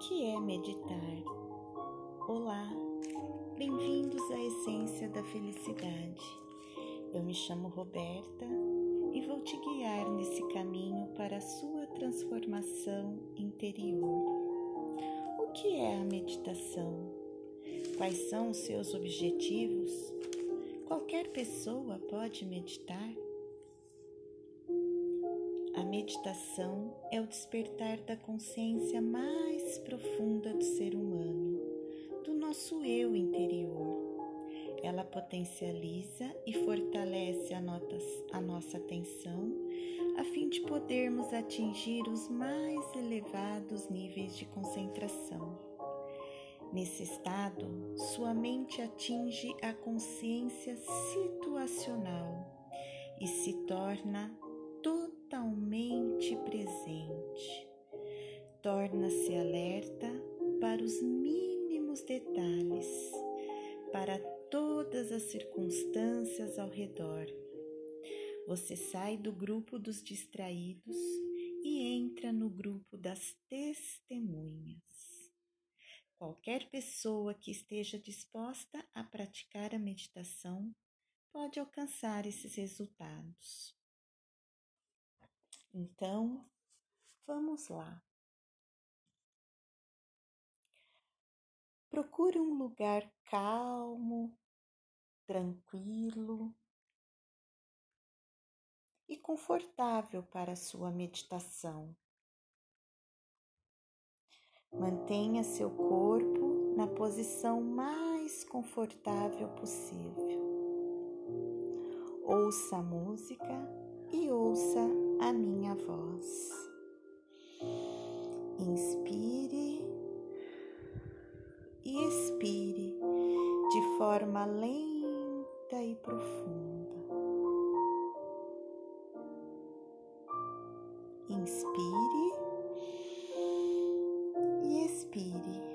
que é meditar? Olá, bem-vindos à essência da felicidade. Eu me chamo Roberta e vou te guiar nesse caminho para a sua transformação interior. O que é a meditação? Quais são os seus objetivos? Qualquer pessoa pode meditar? A meditação é o despertar da consciência mais profunda do ser humano, do nosso eu interior. Ela potencializa e fortalece a, notas, a nossa atenção a fim de podermos atingir os mais elevados níveis de concentração. Nesse estado, sua mente atinge a consciência situacional e se torna totalmente presente. Torna-se alerta para os mínimos detalhes, para todas as circunstâncias ao redor. Você sai do grupo dos distraídos e entra no grupo das testemunhas. Qualquer pessoa que esteja disposta a praticar a meditação pode alcançar esses resultados. Então, vamos lá. Procure um lugar calmo, tranquilo e confortável para a sua meditação. Mantenha seu corpo na posição mais confortável possível. Ouça a música e ouça a minha voz. Inspire e expire de forma lenta e profunda. Inspire e expire.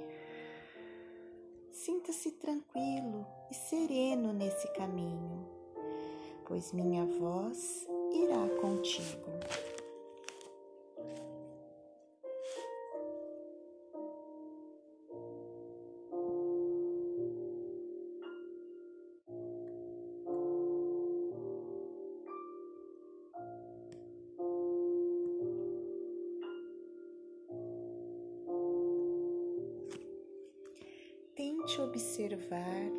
Sinta-se tranquilo e sereno nesse caminho, pois minha voz irá contigo. Tente observar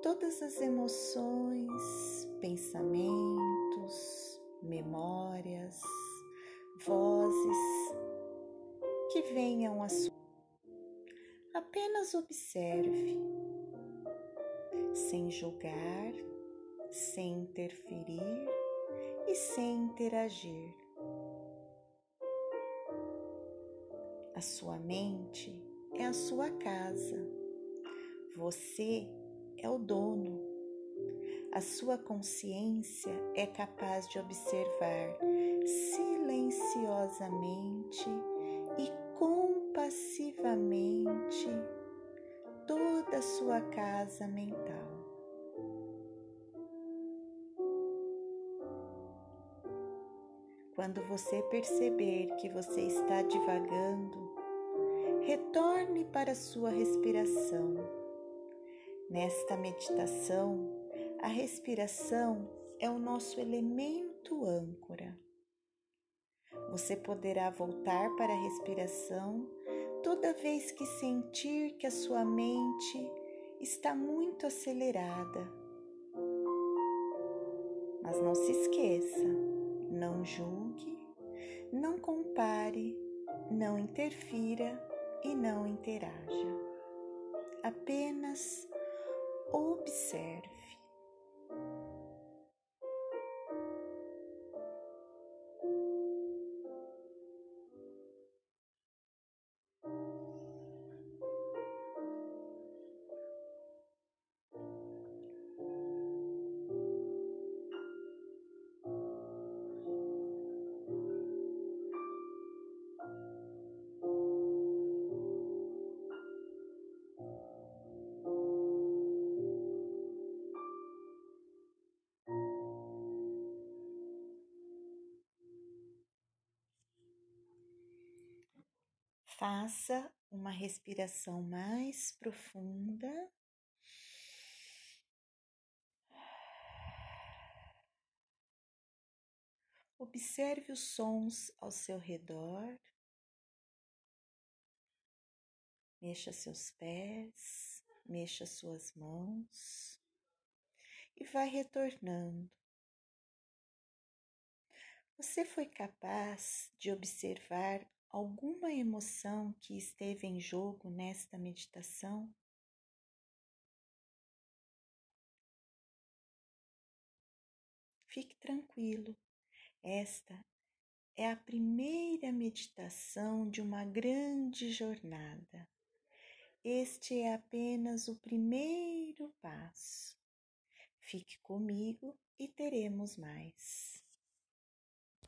todas as emoções, pensamentos, memórias, vozes que venham a sua. Apenas observe, sem julgar, sem interferir e sem interagir. A sua mente é a sua casa. Você é o dono. A sua consciência é capaz de observar silenciosamente e compassivamente toda a sua casa mental. Quando você perceber que você está divagando, retorne para sua respiração Nesta meditação, a respiração é o nosso elemento âncora. Você poderá voltar para a respiração toda vez que sentir que a sua mente está muito acelerada. Mas não se esqueça, não julgue, não compare, não interfira e não interaja. Apenas observe. thank you Faça uma respiração mais profunda. Observe os sons ao seu redor. Mexa seus pés, mexa suas mãos e vai retornando. Você foi capaz de observar alguma emoção que esteve em jogo nesta meditação? Fique tranquilo, esta é a primeira meditação de uma grande jornada. Este é apenas o primeiro passo. Fique comigo e teremos mais.